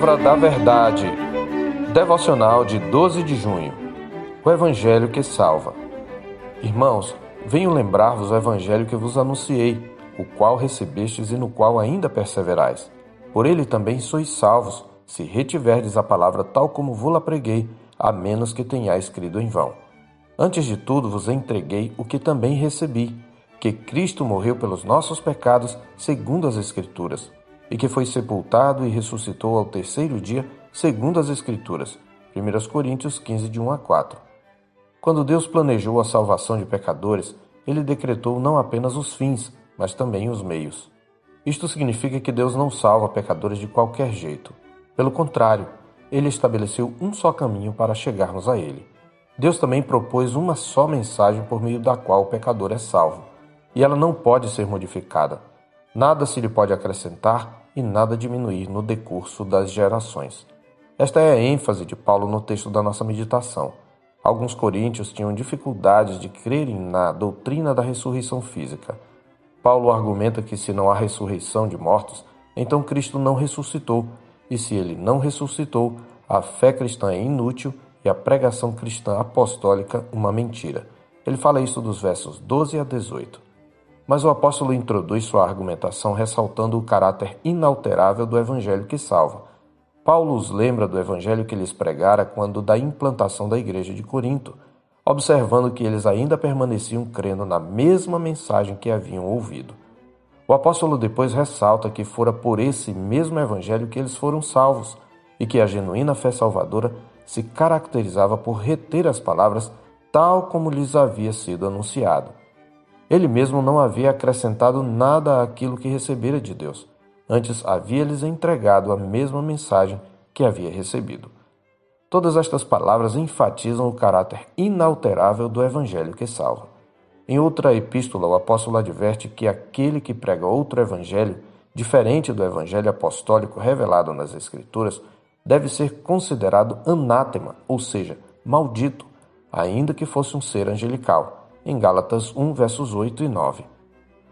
Palavra da Verdade. Devocional de 12 de junho. O Evangelho que salva. Irmãos, venho lembrar-vos o Evangelho que vos anunciei, o qual recebestes e no qual ainda perseverais. Por ele também sois salvos, se retiverdes a palavra tal como vou-la preguei, a menos que tenhais crido em vão. Antes de tudo vos entreguei o que também recebi, que Cristo morreu pelos nossos pecados, segundo as Escrituras e que foi sepultado e ressuscitou ao terceiro dia, segundo as Escrituras. 1 Coríntios 15, de 1 a 4. Quando Deus planejou a salvação de pecadores, ele decretou não apenas os fins, mas também os meios. Isto significa que Deus não salva pecadores de qualquer jeito. Pelo contrário, ele estabeleceu um só caminho para chegarmos a ele. Deus também propôs uma só mensagem por meio da qual o pecador é salvo, e ela não pode ser modificada. Nada se lhe pode acrescentar e nada diminuir no decurso das gerações. Esta é a ênfase de Paulo no texto da nossa meditação. Alguns coríntios tinham dificuldades de crerem na doutrina da ressurreição física. Paulo argumenta que se não há ressurreição de mortos, então Cristo não ressuscitou, e se ele não ressuscitou, a fé cristã é inútil e a pregação cristã apostólica uma mentira. Ele fala isso dos versos 12 a 18. Mas o apóstolo introduz sua argumentação ressaltando o caráter inalterável do evangelho que salva. Paulo os lembra do evangelho que lhes pregara quando da implantação da igreja de Corinto, observando que eles ainda permaneciam crendo na mesma mensagem que haviam ouvido. O apóstolo depois ressalta que fora por esse mesmo evangelho que eles foram salvos e que a genuína fé salvadora se caracterizava por reter as palavras tal como lhes havia sido anunciado. Ele mesmo não havia acrescentado nada àquilo que recebera de Deus. Antes havia-lhes entregado a mesma mensagem que havia recebido. Todas estas palavras enfatizam o caráter inalterável do Evangelho que salva. Em outra epístola, o apóstolo adverte que aquele que prega outro evangelho, diferente do evangelho apostólico revelado nas Escrituras, deve ser considerado anátema, ou seja, maldito, ainda que fosse um ser angelical em Gálatas 1, versos 8 e 9.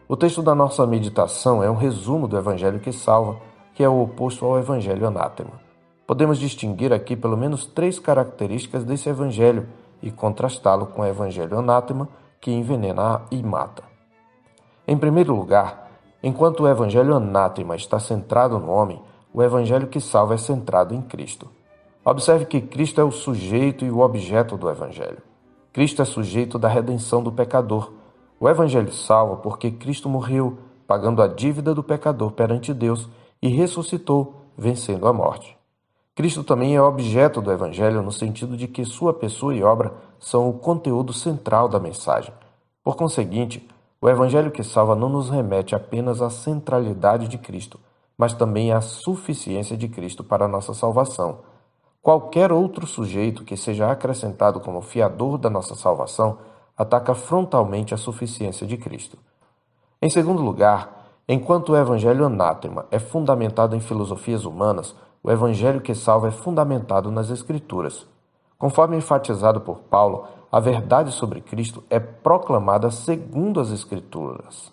O texto da nossa meditação é um resumo do Evangelho que salva, que é o oposto ao Evangelho anátema. Podemos distinguir aqui pelo menos três características desse Evangelho e contrastá-lo com o Evangelho anátema, que envenena e mata. Em primeiro lugar, enquanto o Evangelho anátema está centrado no homem, o Evangelho que salva é centrado em Cristo. Observe que Cristo é o sujeito e o objeto do Evangelho. Cristo é sujeito da redenção do pecador. O Evangelho salva porque Cristo morreu, pagando a dívida do pecador perante Deus e ressuscitou, vencendo a morte. Cristo também é objeto do Evangelho no sentido de que sua pessoa e obra são o conteúdo central da mensagem. Por conseguinte, o Evangelho que salva não nos remete apenas à centralidade de Cristo, mas também à suficiência de Cristo para a nossa salvação Qualquer outro sujeito que seja acrescentado como fiador da nossa salvação ataca frontalmente a suficiência de Cristo. Em segundo lugar, enquanto o evangelho anátema é fundamentado em filosofias humanas, o evangelho que salva é fundamentado nas Escrituras. Conforme enfatizado por Paulo, a verdade sobre Cristo é proclamada segundo as Escrituras.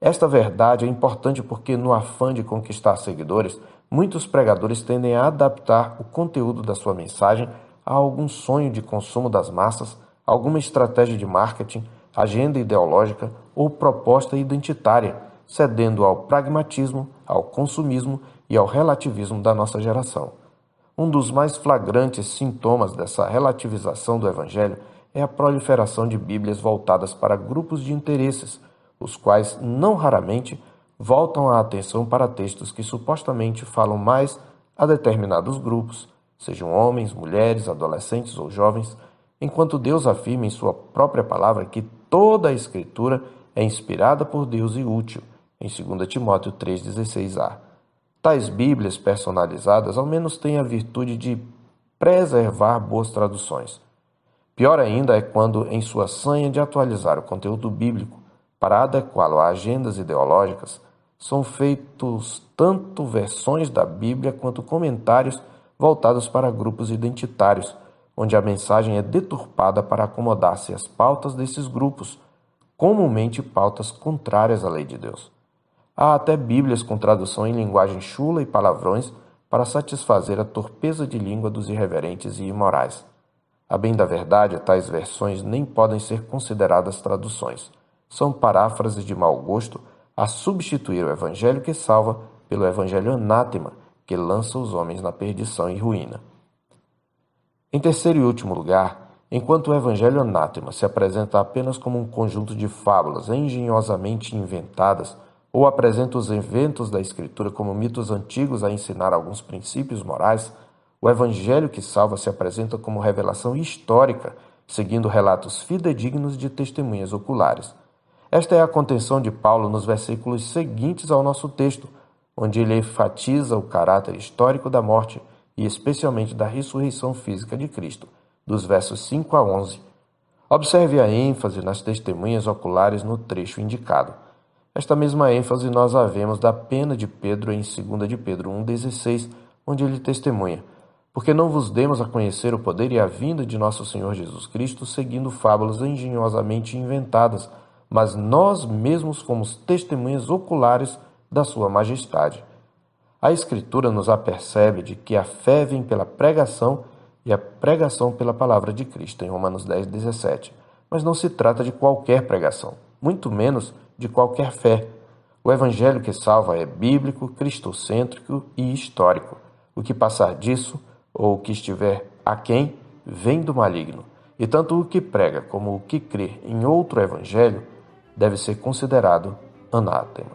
Esta verdade é importante porque, no afã de conquistar seguidores, muitos pregadores tendem a adaptar o conteúdo da sua mensagem a algum sonho de consumo das massas, alguma estratégia de marketing, agenda ideológica ou proposta identitária, cedendo ao pragmatismo, ao consumismo e ao relativismo da nossa geração. Um dos mais flagrantes sintomas dessa relativização do Evangelho é a proliferação de Bíblias voltadas para grupos de interesses, os quais não raramente voltam a atenção para textos que supostamente falam mais a determinados grupos, sejam homens, mulheres, adolescentes ou jovens, enquanto Deus afirma em Sua própria palavra que toda a Escritura é inspirada por Deus e útil, em 2 Timóteo 3,16a. Tais Bíblias personalizadas ao menos têm a virtude de preservar boas traduções. Pior ainda é quando, em sua sanha de atualizar o conteúdo bíblico para adequá-lo a agendas ideológicas, são feitos tanto versões da Bíblia quanto comentários voltados para grupos identitários, onde a mensagem é deturpada para acomodar-se às pautas desses grupos, comumente pautas contrárias à lei de Deus. Há até Bíblias com tradução em linguagem chula e palavrões para satisfazer a torpeza de língua dos irreverentes e imorais. A bem da verdade, tais versões nem podem ser consideradas traduções. São paráfrases de mau gosto a substituir o evangelho que salva pelo evangelho anátema, que lança os homens na perdição e ruína. Em terceiro e último lugar, enquanto o evangelho anátema se apresenta apenas como um conjunto de fábulas engenhosamente inventadas, ou apresenta os eventos da Escritura como mitos antigos a ensinar alguns princípios morais, o Evangelho que salva se apresenta como revelação histórica, seguindo relatos fidedignos de testemunhas oculares. Esta é a contenção de Paulo nos versículos seguintes ao nosso texto, onde ele enfatiza o caráter histórico da morte e especialmente da ressurreição física de Cristo, dos versos 5 a 11. Observe a ênfase nas testemunhas oculares no trecho indicado. Esta mesma ênfase nós a vemos da pena de Pedro em 2 de Pedro 1,16, onde ele testemunha: Porque não vos demos a conhecer o poder e a vinda de nosso Senhor Jesus Cristo seguindo fábulas engenhosamente inventadas, mas nós mesmos fomos testemunhas oculares da Sua Majestade. A Escritura nos apercebe de que a fé vem pela pregação e a pregação pela palavra de Cristo, em Romanos 10, 17. Mas não se trata de qualquer pregação, muito menos de qualquer fé. O evangelho que salva é bíblico, cristocêntrico e histórico. O que passar disso, ou o que estiver aquém, vem do maligno. E tanto o que prega como o que crê em outro evangelho deve ser considerado anátema.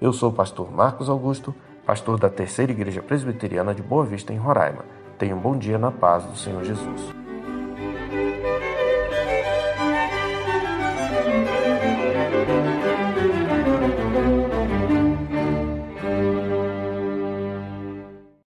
Eu sou o pastor Marcos Augusto, pastor da Terceira Igreja Presbiteriana de Boa Vista, em Roraima. Tenha um bom dia na paz do Senhor Jesus.